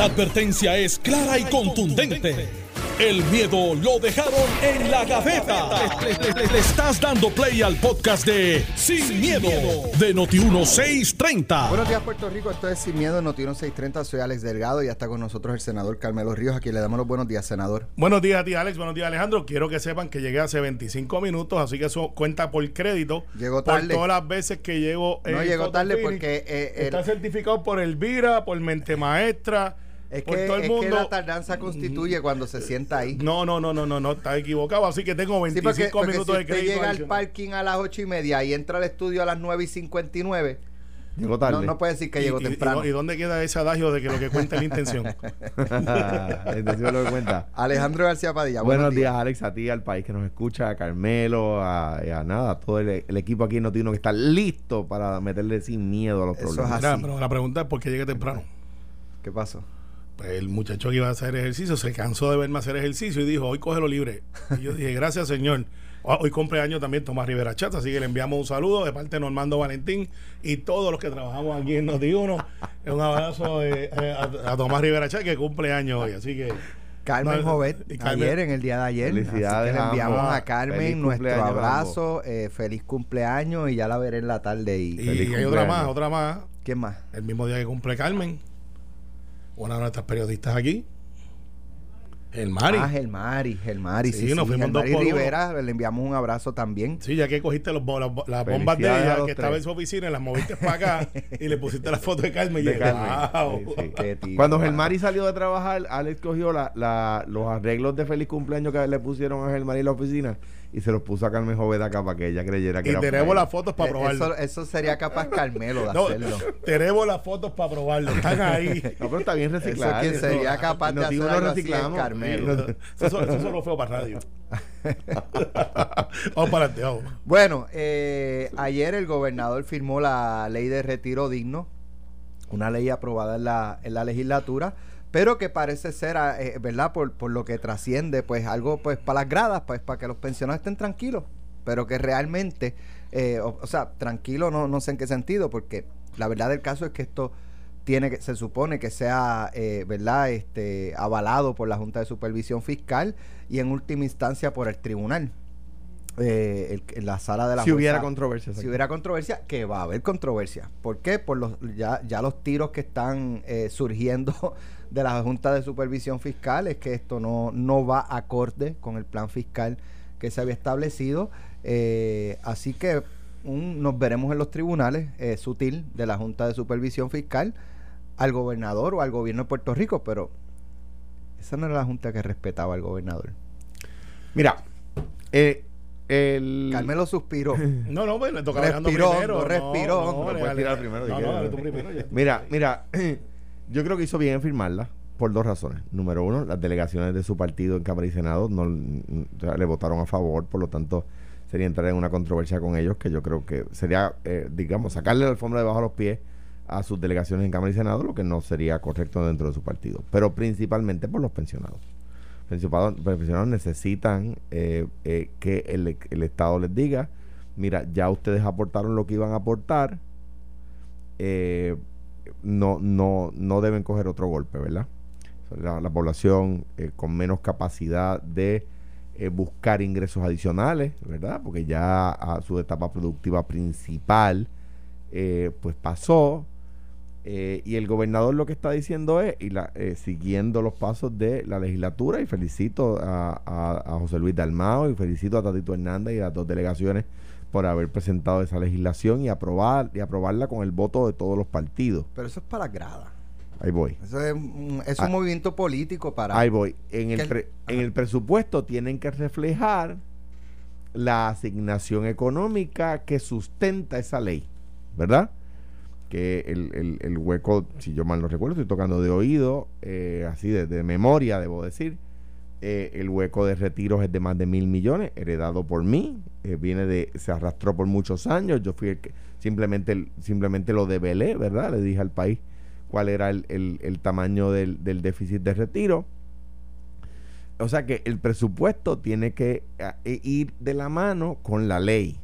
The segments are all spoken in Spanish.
La advertencia es clara y contundente. El miedo lo dejaron en la gaveta. Le, le- le- le estás dando play al podcast de Sin, miedo, de Noti1630. Buenos días, Puerto Rico. Esto es Sin Miedo, Noticiero 630. Soy Alex Delgado y ya está con nosotros el senador Carmelo Ríos, a quien le damos los buenos días, senador. Buenos días a ti, Alex. Buenos días, Alejandro. Quiero que sepan que llegué hace 25 minutos, así que eso cuenta por crédito. Llegó Por tarde. todas las veces que llego. No en llegó tarde porque, eh, el- Está certificado por Elvira, por Mente Maestra, Es por que, todo el es mundo. que la tardanza constituye cuando se sienta ahí. No, no, no, no, no, no, está equivocado. Así que tengo Sí, 25 porque, porque minutos si de crédito. llega al parking a las ocho y media y entra al estudio a las 9 y 59, Llegó tarde. no, no puede decir que llegó y- temprano. y, ¿Y dónde queda ese adagio de que lo que cuenta es la intención? Entonces lo que cuenta. Alejandro García Padilla. Buenos días, Alex, a ti, al país que nos escucha, a Carmelo, a, a nada, a todo el, el equipo aquí en Notino que está listo para meterle sin miedo a los Eso es problemas. Mira, así. pero la pregunta es por qué llegué temprano. ¿Qué pasó? Pues el muchacho que iba a hacer ejercicio se cansó de verme hacer ejercicio y dijo, hoy cógelo libre. Y yo dije, gracias señor. Ah, Hoy cumpleaños también Tomás Rivera Chat, así que le enviamos un saludo de parte de Normando Valentín y todos los que trabajamos aquí en Noti1. Un abrazo eh, eh, a, a Tomás Rivera Chat que cumple años hoy, así que... Carmen No, Jovet, Carmen- ayer, en el día de ayer. Felicidades Así que le enviamos a Carmen nuestro abrazo, eh, feliz cumpleaños y ya la veré en la tarde. Y, Y, Feliz hay otra más, otra más, ¿Quién más? el mismo día que cumple Carmen. Una de nuestras periodistas aquí, el Mari. Ah, Gelmari, Gelmari, sí, Sí, nos sí, fuimos dos por uno. Rivera, le enviamos un abrazo también. Sí, ya que cogiste los, las, bo- las bombas de ella que estaba en su oficina y las moviste para acá y le pusiste la foto de Carmen. y De Carmen. wow. Sí, sí. Qué tipo, Cuando mano. Germari salió de trabajar, Alex cogió la, la- los arreglos de feliz cumpleaños que le pusieron a Germari en la oficina y se los puso a Carmen Joveda acá para que ella creyera que Y era tenemos las fotos para Eh, probarlo. Eso, eso sería capaz Carmelo de No, hacerlo. tenemos las fotos para probarlo. Están ahí. No, pero está bien Eso reciclado. quien sería capaz de Nos hacer digo, algo lo así es reciclamos. Carmelo. eso, eso solo feo para radio. vamos para adelante, vamos. Bueno, eh, ayer el gobernador firmó la ley de retiro digno, una ley aprobada en la, en la legislatura, pero que parece ser, ah, eh, ¿verdad? Por, por lo que trasciende, pues algo pues para las gradas, pues para que los pensionados estén tranquilos, pero que realmente, eh, o, o sea, tranquilo no, no sé en qué sentido, porque la verdad del caso es que esto tiene que, se supone que sea, eh, ¿verdad? Este, avalado por la Junta de Supervisión Fiscal y en última instancia por el tribunal. Eh, el- la sala de la Si hubiera controversia. si hubiera controversia, que va a haber controversia. ¿Por qué? Por los ya, ya los tiros que están eh, surgiendo de la Junta de Supervisión Fiscal es que esto no, no va acorde con el plan fiscal que se había establecido. Eh, así que un- nos veremos en los tribunales eh, sutil de la Junta de Supervisión Fiscal al gobernador o al gobierno de Puerto Rico, pero esa no era la Junta que respetaba al gobernador. Mira, eh, el... Carmelo suspiró. No, no, pues le toca Respiró primero. hondo, respiró No, no. yo creo que hizo bien en firmarla por dos razones. Número uno, las delegaciones de su partido en Cámara y Senado no le votaron a favor, por lo tanto sería entrar en una controversia con ellos que yo creo que sería, eh, digamos, sacarle la alfombra debajo de los pies a sus delegaciones en Cámara y Senado, lo que no sería correcto dentro de su partido, pero principalmente por los pensionados. Pensionados, pensionados necesitan eh, eh, que el, el Estado les diga, mira, ya ustedes aportaron lo que iban a aportar, eh, no, no, no deben coger otro golpe, ¿verdad? La, la población eh, con menos capacidad de eh, buscar ingresos adicionales, ¿verdad? Porque ya a su etapa productiva principal, eh, pues pasó. eh, y el gobernador lo que está diciendo es, y la, siguiendo los pasos de la legislatura, y felicito a José Luis Dalmao y felicito a Tatito Hernández y a las dos delegaciones por haber presentado esa legislación y aprobar y aprobarla con el voto de todos los partidos. Pero eso es para las gradas. Ahí voy. Eso es, un- es un Ah. movimiento político para... Ahí voy. En el, el- pre- en el presupuesto tienen que reflejar la asignación económica que sustenta esa ley, ¿verdad? Que el, el- el hueco, si yo mal no recuerdo, estoy tocando de oído, eh, así de, de memoria, debo decir, eh, el hueco de retiros es de más de mil millones, heredado por mí, eh, viene de, se arrastró por muchos años, yo fui el que simplemente, simplemente lo develé, ¿verdad? Le dije al país cuál era el, el- el tamaño del, del déficit de retiro. O sea que el presupuesto tiene que eh, ir de la mano con la ley,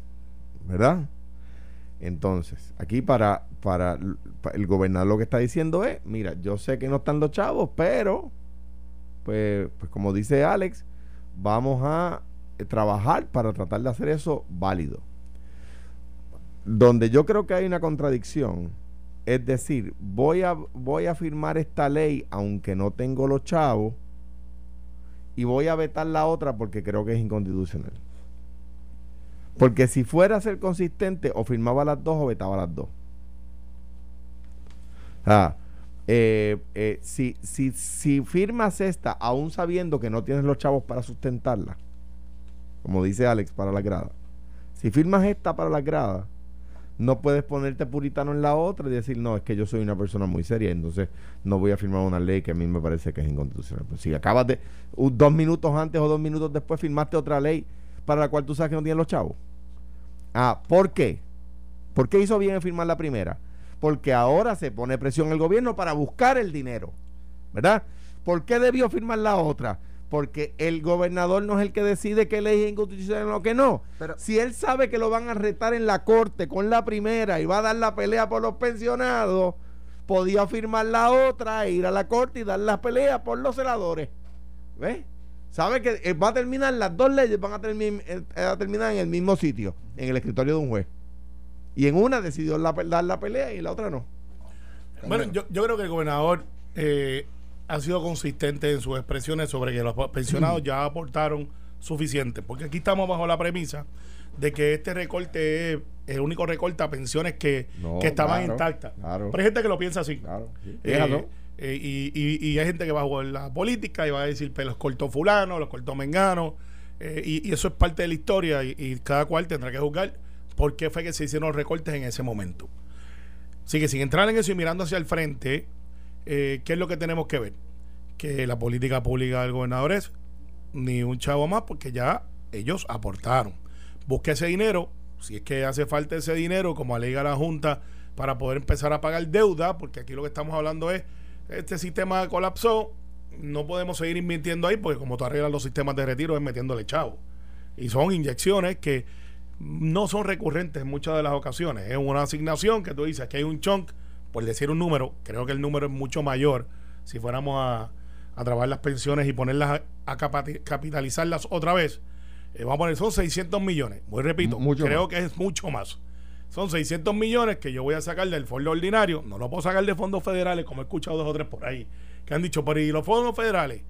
¿verdad? Entonces, aquí para para el gobernador lo que está diciendo es, mira, yo sé que no están los chavos, pero pues, pues como dice Alex, vamos a eh, trabajar para tratar de hacer eso válido. Donde yo creo que hay una contradicción, es decir, voy a, voy a firmar esta ley aunque no tengo los chavos y voy a vetar la otra porque creo que es inconstitucional. Porque si fuera a ser consistente, o firmaba las dos o vetaba las dos. Ah, eh, eh, si, si, si firmas esta, aún sabiendo que no tienes los chavos para sustentarla, como dice Alex, para la grada, si firmas esta para la grada, no puedes ponerte puritano en la otra y decir, no, es que yo soy una persona muy seria, entonces no voy a firmar una ley que a mí me parece que es inconstitucional. Pues si acabas de, dos minutos antes o dos minutos después, firmaste otra ley para la cual tú sabes que no tienes los chavos. Ah, ¿por qué? ¿Por qué hizo bien en firmar la primera? Porque ahora se pone presión el gobierno para buscar el dinero, ¿verdad? ¿Por qué debió firmar la otra? Porque el gobernador no es el que decide qué ley es inconstitucional o qué no. Pero, si él sabe que lo van a retar en la corte con la primera y va a dar la pelea por los pensionados, podía firmar la otra e ir a la corte y dar la pelea por los celadores. ¿Ves? Sabe que eh, va a terminar, las dos leyes van a, eh, a terminar en el mismo sitio, en el escritorio de un juez. Y en una decidió dar la pelea y la otra no. Bueno, yo, yo creo que el gobernador eh, ha sido consistente en sus expresiones sobre que los pensionados ya aportaron suficiente, porque aquí estamos bajo la premisa de que este recorte es el único recorte a pensiones que, estaban intactas. Pero hay gente que lo piensa así. Claro, eh, eh, y, y, hay gente que va a jugar la política y va a decir, pero los cortó fulano, los cortó mengano, eh, y, eso es parte de la historia y, cada cual tendrá que juzgar por qué fue que se hicieron recortes en ese momento. Así que sin entrar en eso y mirando hacia el frente, eh, ¿qué es lo que tenemos que ver? Que la política pública del gobernador es ni un chavo más porque ya ellos aportaron. Busque ese dinero, si es que hace falta ese dinero, como alega la Junta, para poder empezar a pagar deuda, porque aquí lo que estamos hablando es, este sistema colapsó, no podemos seguir invirtiendo ahí, porque como tú arreglas los sistemas de retiro es metiéndole chavo. Y son inyecciones que no son recurrentes en muchas de las ocasiones. Es una asignación que tú dices que hay un chunk por decir un número, creo que el número es mucho mayor si fuéramos a, a trabajar las pensiones y ponerlas a, capitalizarlas otra vez. Eh, vamos a poner, son 600 millones. Voy repito, creo que es mucho más. Son 600 millones que yo voy a sacar del fondo ordinario. No lo puedo sacar de fondos federales, como he escuchado dos o tres por ahí, que han dicho, pero ¿y los fondos federales?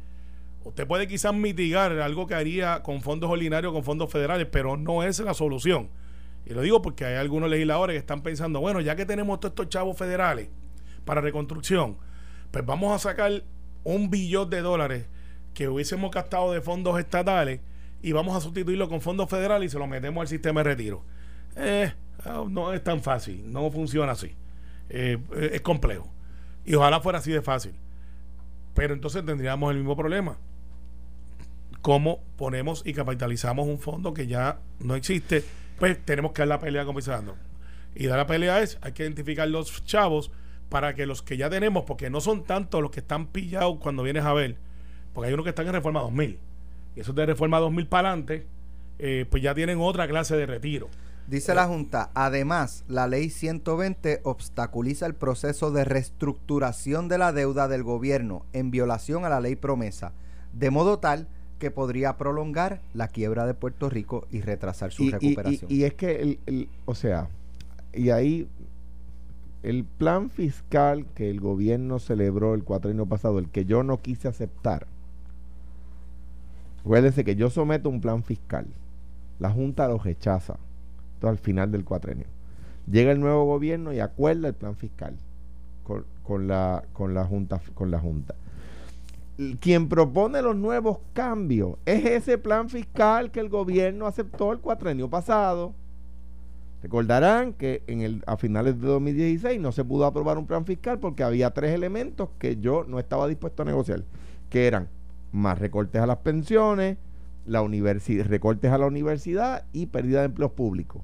Usted puede quizás mitigar algo que haría con fondos ordinarios, con fondos federales, pero no es la solución. Y lo digo porque hay algunos legisladores que están pensando, bueno, ya que tenemos todos estos chavos federales para reconstrucción, pues vamos a sacar un billón de dólares que hubiésemos gastado de fondos estatales y vamos a sustituirlo con fondos federales y se lo metemos al sistema de retiro. Eh, no es tan fácil, no funciona así. Eh, es complejo. Y ojalá fuera así de fácil. Pero entonces tendríamos el mismo problema. ¿Cómo ponemos y capitalizamos un fondo que ya no existe? pues tenemos que dar la pelea como Y dar la pelea es, hay que identificar los chavos para que los que ya tenemos, porque no son tantos los que están pillados cuando vienes a ver, porque hay unos que están en Reforma 2000, y esos de Reforma 2000 para adelante, eh, pues ya tienen otra clase de retiro. Dice la Junta, además, la ley 120 obstaculiza el proceso de reestructuración de la deuda del gobierno en violación a la ley promesa, de modo tal que podría prolongar la quiebra de Puerto Rico y retrasar su recuperación. Y, es que, el, o sea, y ahí el plan fiscal que el gobierno celebró el cuatrienio pasado, el que yo no quise aceptar, acuérdense que yo someto un plan fiscal, la Junta lo rechaza al final del cuatrenio. Llega el nuevo gobierno y acuerda el plan fiscal con, con, la, con, la junta, con la Junta quien propone los nuevos cambios es ese plan fiscal que el gobierno aceptó el cuatrenio pasado. Recordarán que a finales de 2016 no se pudo aprobar un plan fiscal porque había tres elementos que yo no estaba dispuesto a negociar, que eran más recortes a las pensiones, recortes a la universidad y pérdida de empleos públicos.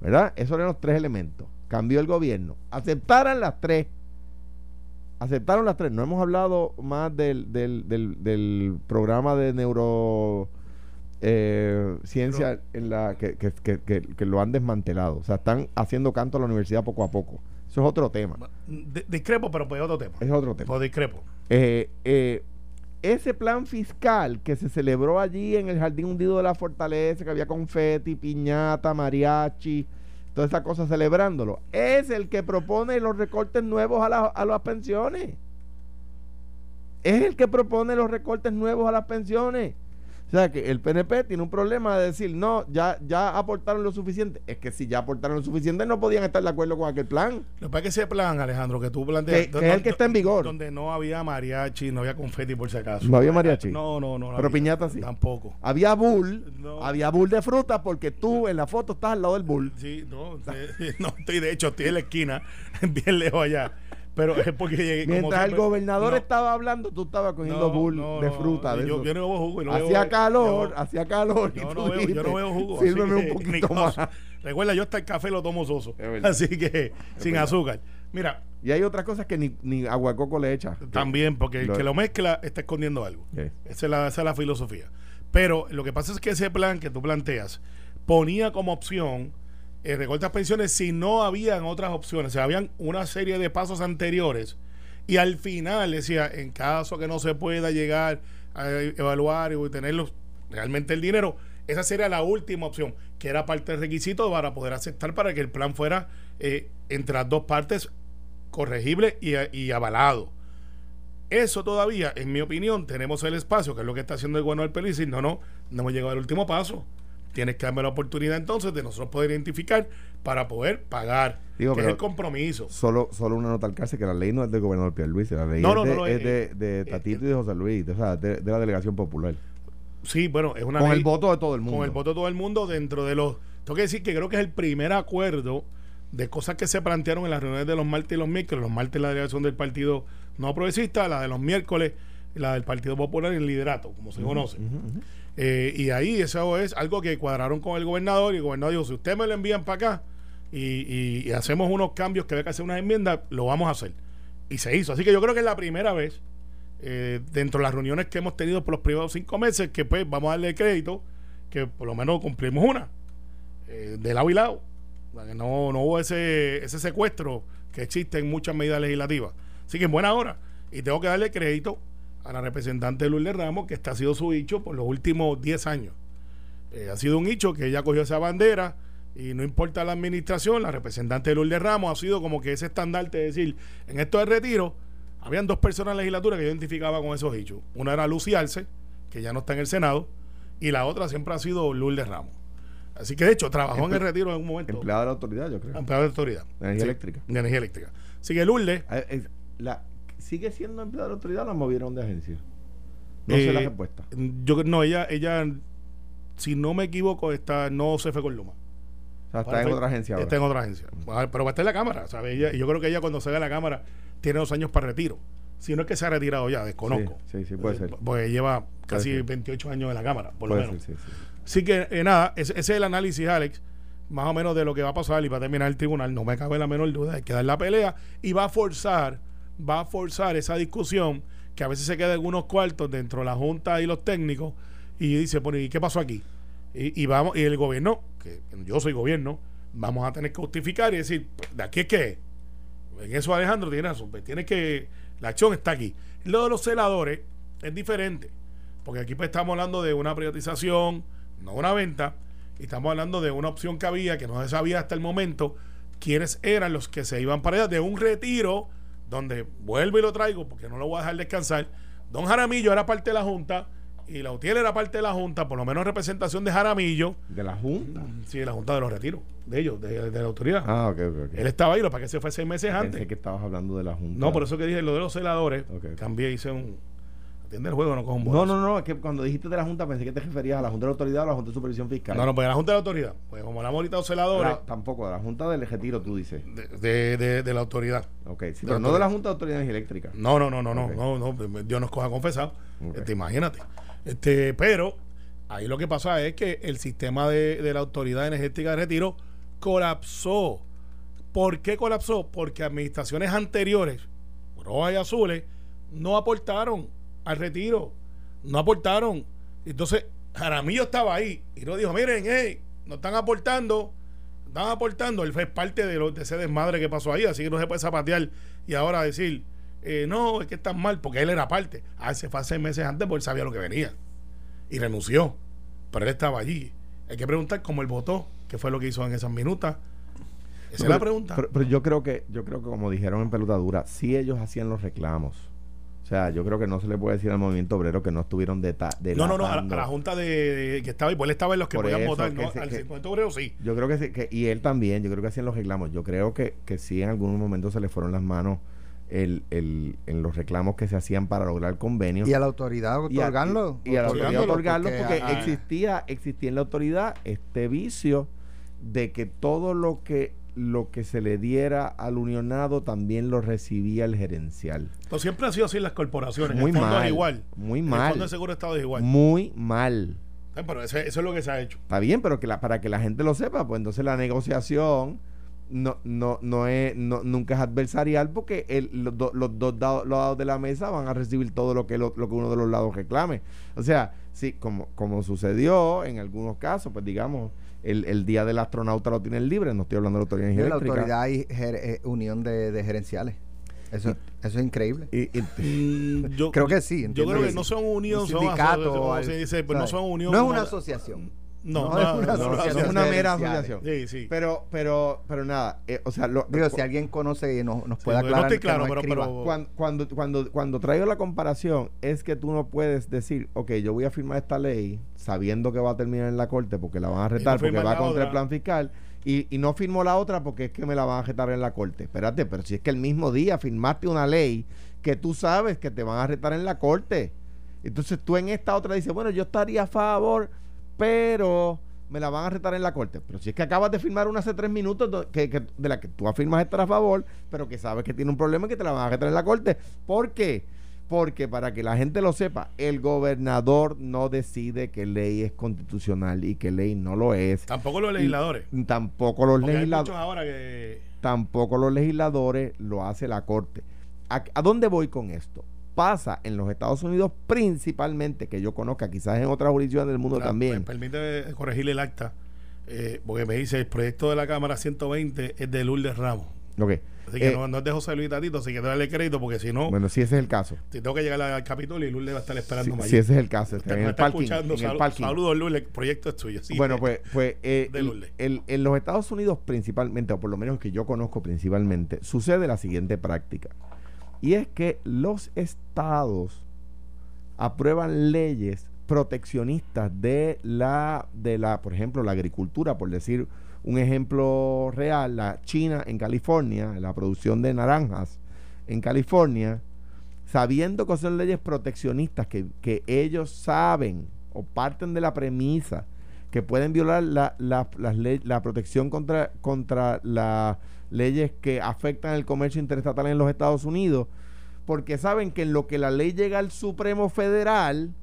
¿Verdad? Esos eran los tres elementos. Cambió el gobierno. Aceptaran las tres aceptaron las tres. No hemos hablado más del, del, del, programa de neurociencia eh, en la que, que, que, que, lo han desmantelado. O sea, están haciendo canto a la universidad poco a poco. Eso es otro tema. Discrepo, pero pues es otro tema. Es otro tema. Pues discrepo. Eh, eh, ese plan fiscal que se celebró allí en el Jardín Hundido de la Fortaleza, que había confeti, piñata, mariachi, todas esas cosas celebrándolo, es el que propone los recortes nuevos a, la- a las pensiones. Es el que propone los recortes nuevos a las pensiones. O sea que el PNP tiene un problema de decir, no, ya, ya aportaron lo suficiente. Es que si ya aportaron lo suficiente, no podían estar de acuerdo con aquel plan. Lo que pasa es que ese plan, Alejandro, que tú planteas. Que- que es el que está en vigor. Donde no había mariachi, no había confeti por si acaso. No había mariachi. No, no, no. no Pero había. piñata sí. Tampoco. Había bull, No. había bull de fruta porque tú en la foto estás al lado del bull. Sí, no, no estoy, de hecho, estoy en la esquina, bien lejos allá. Pero es porque llegué. como Mientras el siempre- gobernador no, estaba hablando, tú estabas cogiendo no, bull no, de fruta. de yo, yo no bebo jugo. y no hacía calor, yo- hacía calor. y Yo no, veo, yo no veo jugo. Sírveme un poquito más. Recuerda, yo hasta el café lo tomo soso. Así que sin verdad. azúcar. Mira, Y hay otras cosas que ni, ni aguacoco le echa. también, porque el que lo mezcla está escondiendo algo. Sí. Esa es, la, esa es la filosofía. Pero lo que pasa es que ese plan que tú planteas ponía como opción eh, recortes pensiones si no habían otras opciones. O habían una serie de pasos anteriores y al final decía, en caso que no se pueda llegar a evaluar y tener realmente el dinero, esa sería la última opción, que era parte del requisito para poder aceptar para que el plan fuera eh, entre las dos partes corregible y, avalado. Eso todavía, en mi opinión, tenemos el espacio, que es lo que está haciendo el Peliz, y no, no, no hemos llegado al último paso. Tienes que darme la oportunidad entonces de nosotros poder identificar para poder pagar, Digo, que es el compromiso. Solo, solo una nota al cárcel que la ley no es del gobernador Pierluisi, la ley No, es, de, no, es eh, de, de eh, Tatito y de José Luis, o sea, de, de la delegación popular. Sí, bueno, es una Con ley el voto de todo el mundo. con el voto de todo el mundo dentro de los... Tengo que decir que creo que es el primer acuerdo de cosas que se plantearon en las reuniones de los martes y los miércoles. Los martes la delegación del Partido No Progresista, la de los miércoles la del Partido Popular en el liderato, como se conoce. Ujú. Eh, y ahí eso es algo que cuadraron con el gobernador y el gobernador dijo, si usted me lo envían para acá y, hacemos unos cambios que hay que hacer unas enmiendas, lo vamos a hacer. Y se hizo. Así que yo creo que es la primera vez eh, dentro de las reuniones que hemos tenido por los primeros cinco meses que pues vamos a darle crédito que por lo menos cumplimos una eh, de lado y lado. No, no hubo ese, ese secuestro que existe en muchas medidas legislativas. Así que en buena hora. Y tengo que darle crédito a la representante Lourdes Ramos, que este ha sido su hecho por los últimos 10 años. Eh, ha sido un hecho que ella cogió esa bandera y no importa la administración, la representante Lourdes Ramos ha sido como que ese estandarte de decir, en esto de retiro, habían dos personas en la legislatura que yo identificaba con esos hechos. Una era Lucy Arce, que ya no está en el Senado, y la otra siempre ha sido Lourdes Ramos. Así que de hecho trabajó en el retiro en un momento. Empleado de la autoridad, yo creo. Empleado de autoridad. De energía Sí, eléctrica. De energía eléctrica. Así que Lourdes, la, ¿Sigue siendo empleado de la autoridad o la movieron de agencia? No Eh, sé la respuesta. yo no, ella, ella, si no me equivoco, está, no se fue con Luma. O sea, está Ahora en fue- otra agencia ahora. Está en otra agencia. Pero va a estar en la Cámara, ¿sabes? Ella, y yo creo que ella cuando salga de la Cámara tiene dos años para retiro. Si no es que se ha retirado ya, desconozco. Sí, sí, sí, puede ser. Pues lleva casi ser. 28 años en la Cámara, por Puede lo menos. ser, sí, sí. Así que eh, nada, ese, ese es el análisis, Alex, más o menos de lo que va a pasar y va a terminar el tribunal. No me cabe la menor duda, hay que dar la pelea y va a forzar, va a forzar esa discusión que a veces se queda en unos cuartos dentro de la Junta y los técnicos y dice, bueno, ¿y qué pasó aquí? Y, vamos, y el gobierno, que yo soy gobierno, vamos a tener que justificar y decir, pues, ¿de aquí es? En eso Alejandro tiene razón, pues, tiene que, la acción está aquí. Lo de los celadores es diferente, porque aquí pues estamos hablando de una privatización, no una venta, y estamos hablando de una opción que había, que no se sabía hasta el momento, quiénes eran los que se iban para allá, de un retiro, donde vuelvo y lo traigo, porque no lo voy a dejar descansar. Don Jaramillo era parte de la Junta, y la UTIEL era parte de la Junta, por lo menos representación de Jaramillo, ¿De la Junta? sí, de la Junta de los Retiros, de ellos, de, de la autoridad. Ah, ok, ok. Él estaba ahí, lo para que se fue seis meses Pensé antes. que estabas hablando de la Junta. No, por eso que dije lo de los celadores. Ok, ok. Cambié, hice un. Atiende el juego, no cojo un No, no, no, es que cuando dijiste de la Junta pensé que te referías a la Junta de la Autoridad o a la Junta de Supervisión Fiscal. No, no, pues la Junta de la Autoridad. Pues como hablamos ahorita de los celadores, La- tampoco, de la Junta del Retiro, tú dices. de, de, de- de la autoridad. Ok, sí, pero no de la. Junta de Autoridad Energía Eléctrica. No, no, no, no, Ok. no, no, no, Dios nos coja confesado. Ok. Este, imagínate. Este, pero ahí lo que pasa es que el sistema de, de la Autoridad Energética de Retiro colapsó. ¿Por qué colapsó? Porque administraciones anteriores, rojas y azules, no aportaron al retiro. No aportaron. Entonces, Jaramillo estaba ahí y no dijo, miren, hey, no están aportando. estaban aportando, él fue parte de, lo, de ese desmadre que pasó ahí, así que no se puede zapatear y ahora decir, eh, no, es que están mal, porque él era parte. Ah, se fue hace meses antes porque él sabía lo que venía y renunció, pero él estaba allí. Hay que preguntar cómo él votó, qué fue lo que hizo en esas minutas. Esa es la pregunta. Pero, pero yo creo que, yo creo que como dijeron en pelotadura, si ellos hacían los reclamos. O sea, yo creo que no se le puede decir al movimiento obrero que no estuvieron de No, no, no, a, la- a la junta de, de- que estaba, y pues él estaba en los que Por podían eso, votar, que ¿no? se- Al que- movimiento obrero sí. Yo creo que, sí, que- y él también, yo creo que hacían los reclamos. Yo creo que, que sí en algún momento se le fueron las manos el, el, en los reclamos que se hacían para lograr convenios. Y a la autoridad Y a- otorgarlo. y, a la autoridad otorgarlo porque, ah, existía existía en la autoridad este vicio de que todo lo que lo que se le diera al unionado también lo recibía el gerencial Pues siempre ha sido así en las corporaciones. muy el fondo mal es igual. muy El mal fondo de seguro estado es igual. muy mal Eh, Pero eso, eso es lo que se ha hecho. Está bien, pero que la, para que la gente lo sepa, pues entonces la negociación no, no, no es, no, nunca es adversarial porque el- los, do- los dos lados de la mesa van a recibir todo lo que, lo, lo que uno de los lados reclame. O sea, sí, como, como sucedió en algunos casos, pues digamos, el, el día del astronauta lo tienen libre, no estoy hablando de la autoridad de la autoridad y ger- eh, unión de, de gerenciales. Eso, eso es increíble. Y- y- Mm, yo, Creo que sí, Yo creo que que no son unión, Un sindicato se dice, pues no ¿sabes? son unión. No es una asociación. No, no no, es no, una no, asociación es una mera asociación. Sí, sí. Pero, pero, pero nada, eh, o sea, lo, Digo, si alguien conoce y nos, nos puede porque no aclarar. estoy claro, pero- cuando, cuando, cuando, cuando traigo la comparación es que tú no puedes decir, ok, yo voy a firmar esta ley sabiendo que va a terminar en la corte porque la van a retar, porque va contra el plan fiscal, y, y no firmo la otra porque es que me la van a retar en la corte. Espérate, pero si es que el mismo día firmaste una ley que tú sabes que te van a retar en la corte. Entonces tú en esta otra dices, bueno, yo estaría a favor, pero me la van a retar en la corte. Pero si es que acabas de firmar una hace tres minutos que, que- de la que tú afirmas estar a favor, pero que sabes que tiene un problema y que te la van a retar en la corte. ¿Por qué? Porque para que la gente lo sepa, el gobernador no decide que ley es constitucional y que ley no lo es. Tampoco los legisladores. Tampoco los Porque hay muchos legisladores ahora que. tampoco los legisladores lo hace la corte. ¿A, a dónde voy con esto? Pasa en los Estados Unidos principalmente, que yo conozca, quizás en otras jurisdicciones del mundo Mira, también. Me permite corregirle el acta, eh, porque me dice el proyecto de la Cámara 120 es de Lourdes Ramos. Ok. Así que Eh, no, no es de José Luis Tatito, así que darle crédito, porque si no, Bueno, si ese es el caso. si tengo que llegar al Capitolio y Lourdes va a estar Si, esperando si ese es el caso, está en el está parking. escuchando. en el Salu- parking. Saludos, Lourdes, el proyecto es tuyo. sí. Bueno, pues, pues eh, De Lourdes. el- en los Estados Unidos principalmente, o por lo menos que yo conozco principalmente, sucede la siguiente práctica. Y es que los estados aprueban leyes proteccionistas de la, de la, por ejemplo, la agricultura, por decir un ejemplo real, la China en California, la producción de naranjas en California, sabiendo que son leyes proteccionistas que, que ellos saben o parten de la premisa que pueden violar la, la, la protección contra, contra las leyes que afectan el comercio interestatal en los Estados Unidos, porque saben que en lo que la ley llega al Supremo Federal,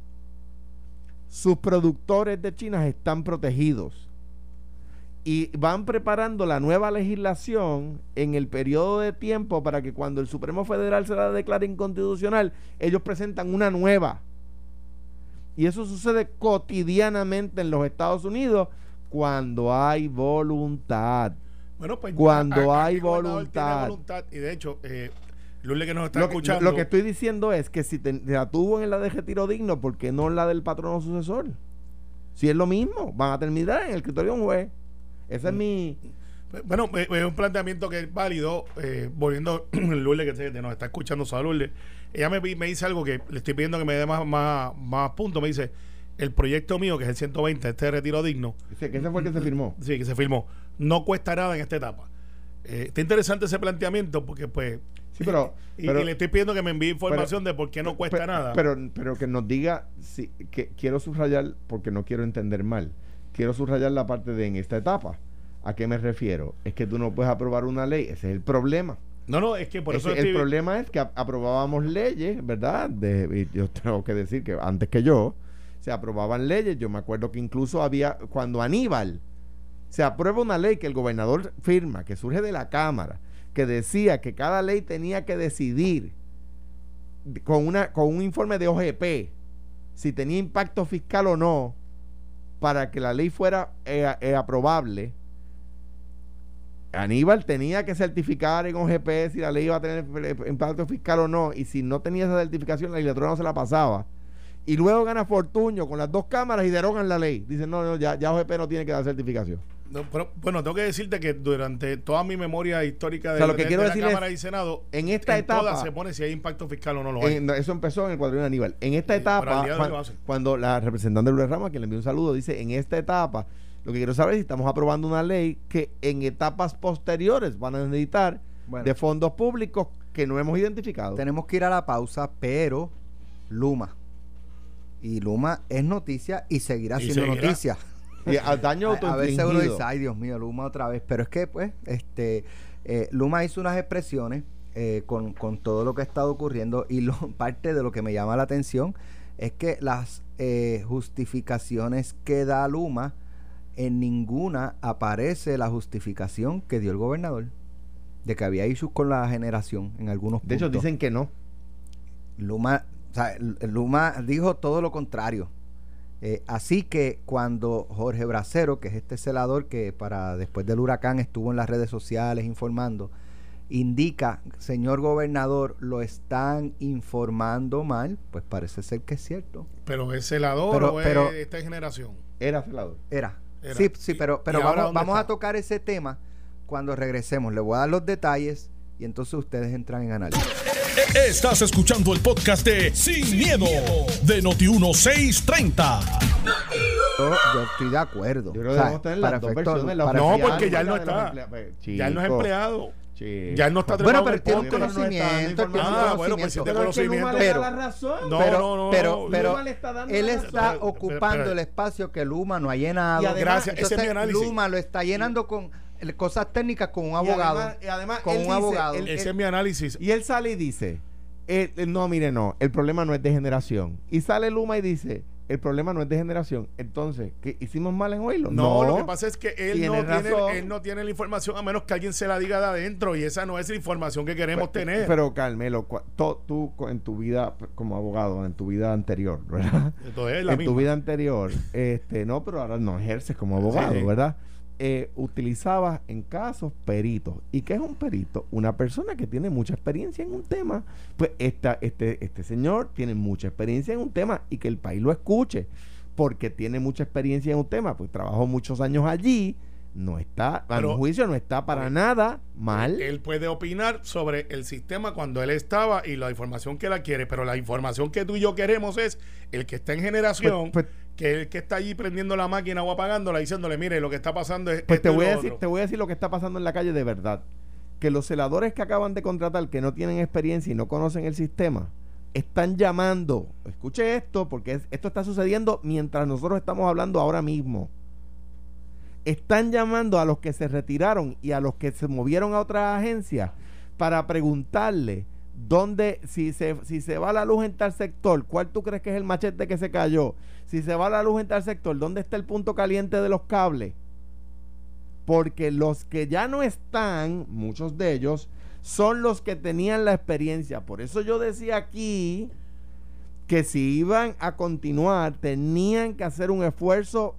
sus productores de China están protegidos. Y van preparando la nueva legislación en el periodo de tiempo para que cuando el Supremo Federal se la declare inconstitucional, ellos presentan una nueva. Y eso sucede cotidianamente en los Estados Unidos cuando hay voluntad. Bueno, pues Cuando a- a- hay voluntad. voluntad. Y de hecho, eh, que nos está Lo que, escuchando. lo que estoy diciendo es que si te, la tuvo en la de retiro digno, ¿por qué no en la del patrono sucesor? Si es lo mismo, van a terminar en el escritorio de un juez. Ese es mi... Bueno, eh, es un planteamiento que es válido. eh, volviendo, que se- que nos está escuchando, Lourdes. Ella me, me dice algo que le estoy pidiendo que me dé más, más, más puntos. Me dice: el proyecto mío, que es el 120, este retiro digno, Ese, que ese fue el que se firmó. sí, que se firmó, no cuesta nada en esta etapa. Eh, está interesante ese planteamiento porque, pues. Sí, pero- y, pero- y le estoy pidiendo que me envíe información de por qué no cuesta nada. Pero, pero que nos diga, si, que quiero subrayar, porque no quiero entender mal, quiero subrayar la parte de en esta etapa. ¿A qué me refiero? Es que tú no puedes aprobar una ley, ese es el problema. no, no, es que por eso Ese- estoy- el problema es que aprobábamos leyes, ¿verdad? De, yo tengo que decir que antes que yo se aprobaban leyes. Yo me acuerdo que incluso había, cuando Aníbal se aprueba una ley que el gobernador firma, que surge de la Cámara, que decía que cada ley tenía que decidir de- con, una, con un informe de OGP si tenía impacto fiscal o no para que la ley fuera eh, eh, aprobable Aníbal tenía que certificar en OGP si la ley iba a tener impacto fiscal o no, y si no tenía esa certificación, la legislatura no se la pasaba. Y luego gana Fortuño con las dos cámaras y derogan la ley. Dicen, no, no, ya, ya OGP no tiene que dar certificación. Bueno, tengo que decirte que durante toda mi memoria histórica de, la Cámara y Senado, en esta etapa se pone si hay impacto fiscal o no lo hay. eso empezó en el cuadrino de Aníbal. En esta etapa, cuando, la representante Luis Rama, quien le envió un saludo, dice, en esta etapa lo que quiero saber es si estamos aprobando una ley que en etapas posteriores van a necesitar de fondos públicos que no hemos identificado. Tenemos que ir a la pausa, pero Luma. Y Luma es noticia y seguirá siendo noticia. Y al daño a, a veces uno dice, ay Dios mío, Luma otra vez. Pero es que, pues, este eh, Luma hizo unas expresiones eh, con, con, todo lo que ha estado ocurriendo y lo, parte de lo que me llama la atención es que las eh, justificaciones que da Luma en ninguna aparece la justificación que dio el gobernador de que había issues con la generación en algunos De hecho, dicen que no. Luma, Luma dijo todo lo contrario. Eh, así que cuando Jorge Bracero, que es este celador que para después del huracán estuvo en las redes sociales informando, indica, señor gobernador, lo están informando mal, pues parece ser que es cierto. Pero es celador o es esta generación. Era celador. Era. Sí, sí, pero, pero vamos, vamos a tocar ese tema cuando regresemos. Le voy a dar los detalles y entonces ustedes entran en análisis. Estás escuchando el podcast de Sin, miedo, de Noti1630. Yo, yo, estoy de acuerdo. Yo creo que o sea, las dos versiones. no, porque ya él no está. Ya él no es empleado. Ya él no está Bueno, pero tiene un conocimiento. ah, bueno, pues si tiene conocimiento. Pero, no, pero, pero, pero, él está ocupando el espacio que Luma no ha llenado. Y además, Gracias, ese es mi análisis. Luma lo está llenando con cosas técnicas con un abogado. Y además, con un abogado. ese es mi análisis. Y él sale y dice, no, mire, no, el problema no es de generación. Y sale Luma y dice, el problema no es de generación. Entonces, ¿qué hicimos mal en oírlo? No, lo que pasa es que él no, tiene, él no tiene la información a menos que alguien se la diga de adentro y esa no es la información que queremos tener. Pero Carmelo, tú en tu vida como abogado, en tu vida anterior, ¿verdad? en tu vida anterior, este, no, pero ahora no ejerces como abogado, ¿verdad? Eh, utilizaba en casos peritos. ¿Y qué es un perito? Una persona que tiene mucha experiencia en un tema. Pues esta, este, este señor tiene mucha experiencia en un tema y que el país lo escuche porque tiene mucha experiencia en un tema, pues trabajó muchos años allí, no está, a mi juicio no está para nada mal. Él puede opinar sobre el sistema cuando él estaba y la información que él quiere, pero la información que tú y yo queremos es el que está en generación pues, pues, que el que está allí prendiendo la máquina o apagándola, diciéndole, mire, lo que está pasando es. Pues te voy, a decir, te voy a decir lo que está pasando en la calle de verdad. Que los celadores que acaban de contratar, que no tienen experiencia y no conocen el sistema, están llamando. Escuche esto, porque esto está sucediendo mientras nosotros estamos hablando ahora mismo. Están llamando a los que se retiraron y a los que se movieron a otras agencias para preguntarle dónde, si se, si se va la luz en tal sector, ¿cuál tú crees que es el machete que se cayó? Si se va la luz en tal sector, ¿dónde está el punto caliente de los cables? Porque los que ya no están, muchos de ellos, son los que tenían la experiencia. Por eso yo decía aquí que si iban a continuar, tenían que hacer un esfuerzo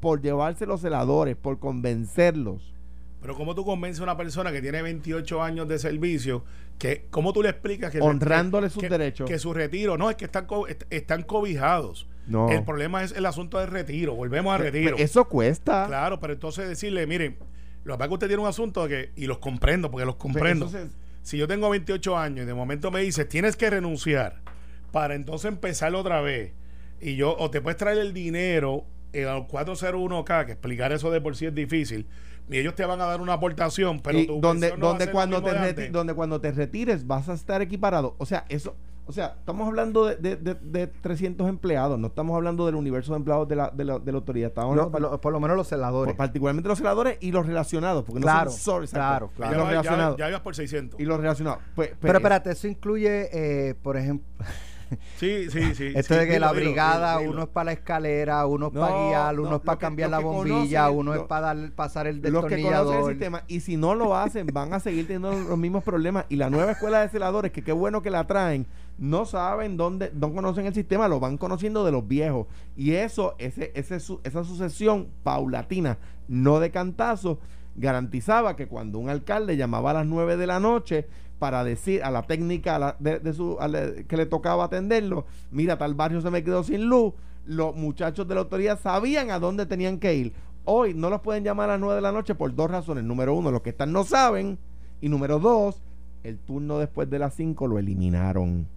por llevarse los celadores, por convencerlos. Pero ¿cómo tú convences a una persona que tiene 28 años de servicio que cómo tú le explicas que honrándole sus derechos. que su retiro no es que están están cobijados. No. el problema es el asunto del retiro. Volvemos al retiro. eso cuesta. Claro pero entonces decirle miren lo que que usted tiene un asunto de que y los comprendo porque los comprendo. si yo tengo 28 años y de momento me dices tienes que renunciar para entonces empezar otra vez y yo o te puedes traer el dinero el 401k que explicar eso de por sí es difícil y ellos te van a dar una aportación, pero donde, donde cuando te donde cuando te retires vas a estar equiparado. O sea, eso, o sea, estamos hablando de, de, de, 300 empleados, no estamos hablando del universo de empleados de la, de la, de la autoridad. Estamos por, lo menos los celadores. particularmente los celadores y los relacionados, porque claro, no son claro, claro. Y los relacionados. Ya, ibas por 600. Y los relacionados. Pues, pues, pero espérate, eso incluye, eh, por ejemplo... Sí, sí, sí. Esto de que la brigada, uno es para la escalera, uno es para guiar, uno es para cambiar la bombilla, uno es para dar, pasar el destornillador. Los que el sistema, y si no lo hacen, van a seguir teniendo los mismos problemas. Y la nueva escuela de celadores, que qué bueno que la traen, no saben dónde, no conocen el sistema, lo van conociendo de los viejos. Y eso, ese, ese, esa sucesión paulatina, no de cantazo, garantizaba que cuando un alcalde llamaba a las 9 de la noche para decir a la técnica de, su, que le tocaba atenderlo, mira, tal barrio se me quedó sin luz, los muchachos de la autoridad sabían a dónde tenían que ir. Hoy no los pueden llamar a las 9 de la noche por dos razones. Número uno, los que están no saben. Y número dos, el turno después de las 5 lo eliminaron.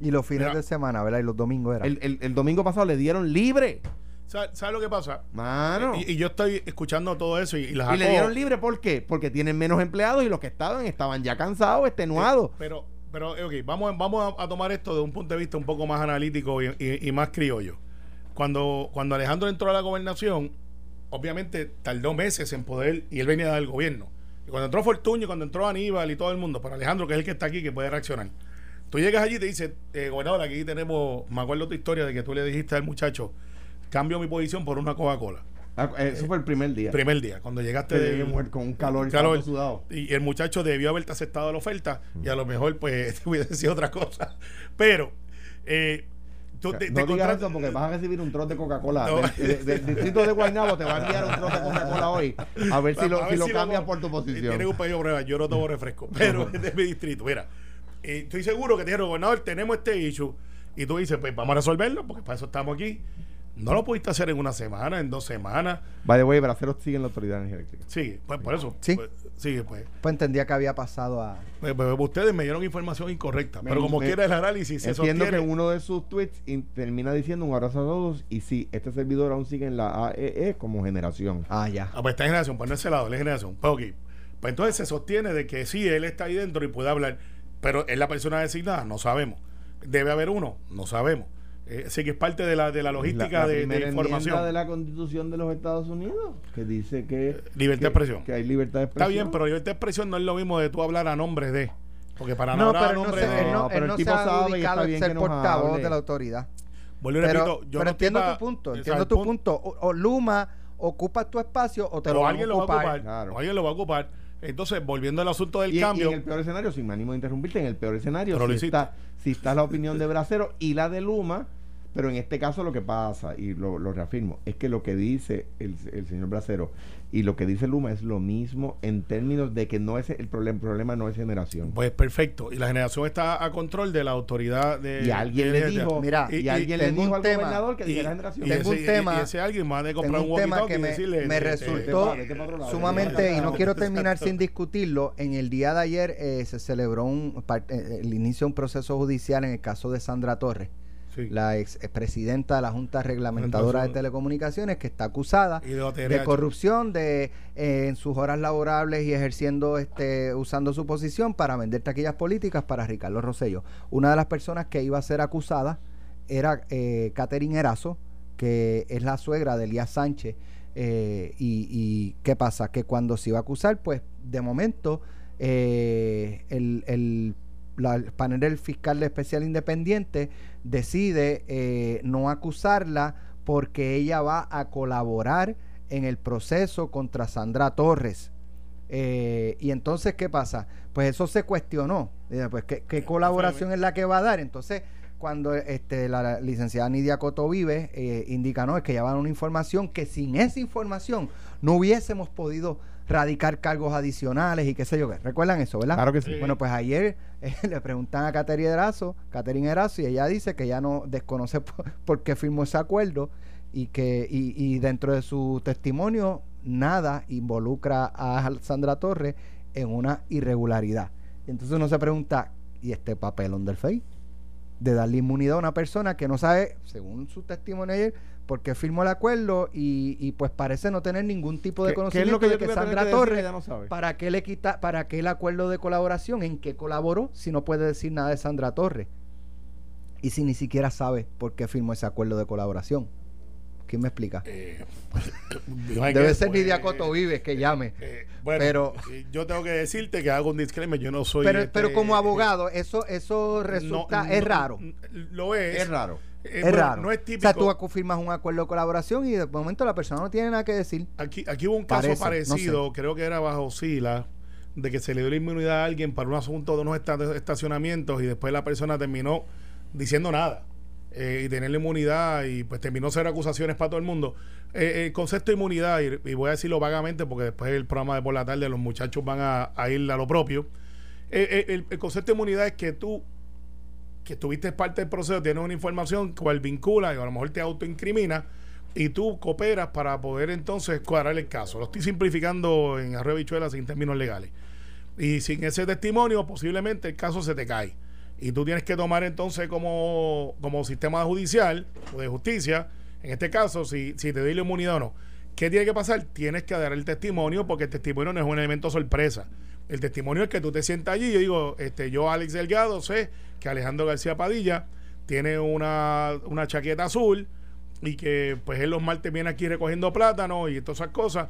Y los fines de semana, ¿verdad? Y los domingos era. El, el, domingo pasado le dieron libre. ¿Sabes lo que pasa? Mano. Y, yo estoy escuchando todo eso y, las Y le dieron libre, ¿por qué? Porque tienen menos empleados y los que estaban estaban ya cansados, extenuados. pero, pero, ok, vamos, vamos a, tomar esto de un punto de vista un poco más analítico y, más criollo. Cuando, cuando Alejandro entró a la gobernación, obviamente tardó meses en poder y él venía del gobierno. Y cuando entró Fortuño, cuando entró Aníbal y todo el mundo, para Alejandro, que es el que está aquí, que puede reaccionar. Tú llegas allí y te dices, eh, gobernador, aquí tenemos, me acuerdo tu historia de que tú le dijiste al muchacho, cambio mi posición por una Coca-Cola. Ah, eh, eso fue el primer día. Primer día, cuando llegaste de, con un calor, sudado. Y el muchacho debió haberte aceptado la oferta y a lo mejor pues te hubiese sido otra cosa. Pero eh, Tú, no digas eso porque vas a recibir un trote de Coca-Cola. Del, distrito de Guaynabo te va a enviar un trote de Coca-Cola hoy. A ver si lo, si lo cambias por tu posición. Tienes un pedido de prueba. Yo no tomo refresco, pero es de mi distrito. Mira, eh, estoy seguro que te dijeron, gobernador, tenemos este issue. Y tú dices, pues vamos a resolverlo porque para eso estamos aquí. No lo pudiste hacer en una semana, en dos semanas. By the way, Braceros sigue en la Autoridad Eléctrica. Sí, pues por eso. Sí. Pues, sí, pues. Pues entendía que había pasado a. Pues, pues, ustedes me dieron información incorrecta. pero como quiera el análisis. Entiendo que uno de sus tweets termina diciendo un abrazo a todos. Y sí, este servidor aún sigue en la AEE e como generación. Ah, ya. Ah, pues está en generación, pues no es ese lado, él es generación. Pues ok. Pues entonces se sostiene de que sí, él está ahí dentro y puede hablar. Pero es la persona designada, no sabemos. Debe haber uno, no sabemos. Eh, sí que es parte de la, de la logística de, de, información. de la Constitución de los Estados Unidos que dice que libertad de expresión. Que hay libertad de expresión. Está bien, pero libertad de expresión no es lo mismo de tú hablar a nombre de. Porque para no, hablar a nombre de. No, pero el tipo sabe y está bien ser portavoz de la autoridad. Vuelvo pero, yo pero entiendo tu punto, entiendo tu punto. O, Luma ocupa tu espacio o te lo va a ocupar. Claro. O alguien lo va a ocupar. Entonces, volviendo al asunto del cambio. Y en el peor escenario, sin ánimo de interrumpirte, en el peor escenario, si está, si está la opinión de Bracero y la de Luma, pero en este caso lo que pasa, y lo, reafirmo, es que lo que dice el, el, señor Bracero y lo que dice Luma es lo mismo en términos de que no es el problema, el problema no es generación. Pues perfecto. Y la generación está a control de la autoridad de. Y alguien le dijo, mira, y, alguien le dijo al gobernador que diga la generación. Tengo un tema. Y, ese alguien comprar un, tema que me, me resultó sumamente, y no quiero terminar sin discutirlo. En el día de ayer eh, se celebró un, eh, el inicio de un proceso judicial en el caso de Sandra Torres la ex presidenta de la Junta Reglamentadora de Telecomunicaciones, que está acusada de, corrupción de eh, en sus horas laborables y ejerciendo, este, usando su posición para vender taquillas políticas para Ricardo Rosello. Una de las personas que iba a ser acusada era eh, Catherine Erazo, que es la suegra de Elías Sánchez. Eh, y, qué pasa? Que cuando se iba a acusar, pues de momento el, el el panel fiscal especial independiente decide eh, no acusarla porque ella va a colaborar en el proceso contra Sandra Torres. Eh, y entonces, ¿qué pasa? Pues eso se cuestionó. Pues, ¿qué, colaboración es la que va a dar? Entonces, cuando este, la licenciada Nidia Coto Vive eh, indica, no, es que ya van una información que sin esa información no hubiésemos podido radicar cargos adicionales y qué sé yo qué. ¿Recuerdan eso, verdad? Claro que sí. Bueno, pues ayer eh, le preguntan a Caterina Erazo, Caterina Erazo, y ella dice que ya no desconoce por, qué firmó ese acuerdo y que y, y, dentro de su testimonio nada involucra a Sandra Torres en una irregularidad. Entonces uno se pregunta, ¿y este papelón del FEI? De darle inmunidad a una persona que no sabe, según su testimonio ayer, porque firmó el acuerdo y, pues parece no tener ningún tipo de conocimiento de que Sandra Torres para qué le quita para qué el acuerdo de colaboración en qué colaboró si no puede decir nada de Sandra Torres y si ni siquiera sabe por qué firmó ese acuerdo de colaboración ¿Quién me explica? Eh, Debe ser Nidia Coto Vives que llame. Eh, bueno, pero yo tengo que decirte que hago un disclaimer, yo no soy. Pero, este pero como abogado, eso eso resulta, es raro. Lo es. Es raro. Eh, es raro. No es típico. O sea, tú firmas un acuerdo de colaboración y de momento la persona no tiene nada que decir. Aquí, aquí hubo un caso parecido, creo que era bajo Sila, de que se le dio la inmunidad a alguien para un asunto de unos estacionamientos y después la persona terminó diciendo nada. Eh, y tener la inmunidad y pues terminó ser acusaciones para todo el mundo. eh, el concepto de inmunidad, y, voy a decirlo vagamente porque después el programa de por la tarde los muchachos van a, ir a lo propio. Eh, eh, el, concepto de inmunidad es que tú, que estuviste parte del proceso, tienes una información cual vincula y a lo mejor te autoincrimina y tú cooperas para poder entonces cuadrar el caso. Lo estoy simplificando en arroyo bichuela sin términos legales. Y sin ese testimonio, posiblemente el caso se te cae. Y tú tienes que tomar entonces como, como sistema judicial o de justicia, en este caso, si, si te doy la inmunidad o no. ¿Qué tiene que pasar? Tienes que dar el testimonio porque el testimonio no es un elemento sorpresa. El testimonio es que tú te sientas allí. Yo digo, este, yo, Alex Delgado, sé que Alejandro García Padilla tiene una, una chaqueta azul y que pues él los martes viene aquí recogiendo plátano y todas esas cosas.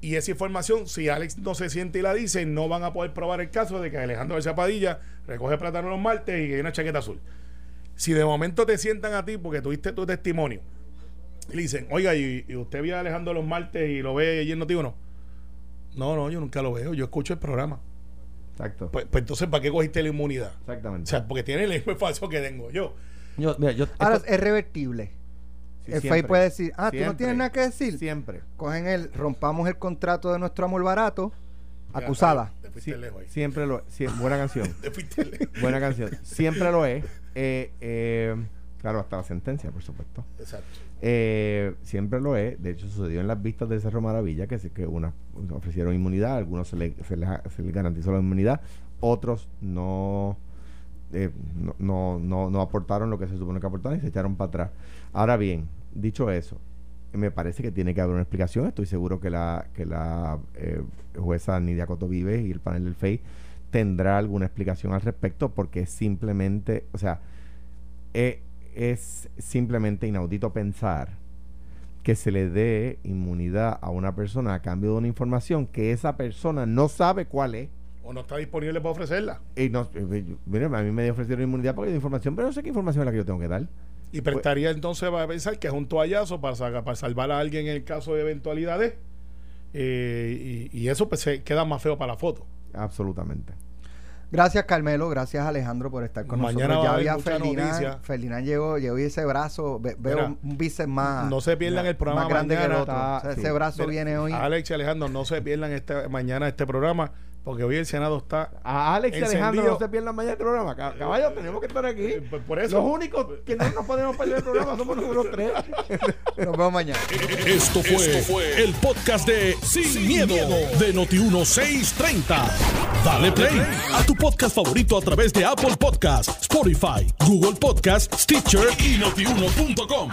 Y esa información, si Alex no se siente y la dice, no van a poder probar el caso de que Alejandro García Padilla recoge plátano los martes y que hay una chaqueta azul. Si de momento te sientan a ti porque tuviste tu testimonio y le dicen, oiga, ¿y, usted vio a Alejandro los martes y lo ve y él no digo no? No, no, yo nunca lo veo, yo escucho el programa. Exacto. Pues, pues entonces, ¿para qué cogiste la inmunidad? Exactamente. O sea, porque tiene el mismo falso que tengo yo. yo, Ahora, es revertible el FEI puede decir, ah, tú no tienes nada que decir. Siempre. Cogen el, rompamos el contrato de nuestro amor barato, acusada. siempre lo es. buena canción. buena canción. Siempre lo es. Eh, eh, claro, hasta la sentencia, por supuesto. Exacto. Eh, siempre lo es. De hecho, sucedió en las vistas de Cerro Maravilla que, que unas ofrecieron inmunidad, algunos se les se le garantizó la inmunidad, otros no eh, no, no, no, aportaron lo que se supone que aportaron y se echaron para atrás. Ahora bien, dicho eso, me parece que tiene que haber una explicación. Estoy seguro que la, que la eh, jueza Nidia Coto Vives y el panel del FEI tendrá alguna explicación al respecto porque simplemente, o sea, eh, es simplemente inaudito pensar que se le dé inmunidad a una persona a cambio de una información que esa persona no sabe cuál es o no está disponible para ofrecerla. Y no, eh, mire, a mí me ofrecieron inmunidad porque hay información, pero no sé qué información es la que yo tengo que dar. Y prestaría entonces a pensar que es un toallazo para, para salvar a alguien en el caso de eventualidades. Eh, y, eso pues se queda más feo para la foto. Absolutamente. Gracias Carmelo, gracias Alejandro por estar con Mañana nosotros. Ya había Ferdinand, Ferdinand llegó, llegó y ese brazo, veo un bíceps más. No se pierdan el programa más grande que el otro. ese brazo viene hoy. Alex y Alejandro, no se pierdan este mañana este programa porque hoy el Senado está. A Alex y Alejandro no se pierdan mañana el programa. Caballo, tenemos que estar aquí. Eh, por eso. Los únicos que no nos podemos perder el programa somos nosotros tres. Nos vemos mañana. Esto fue, el podcast de Sin, miedo, de Noti1630. Dale play a tu podcast favorito a través de Apple Podcasts, Spotify, Google Podcasts, Stitcher y notiuno.com.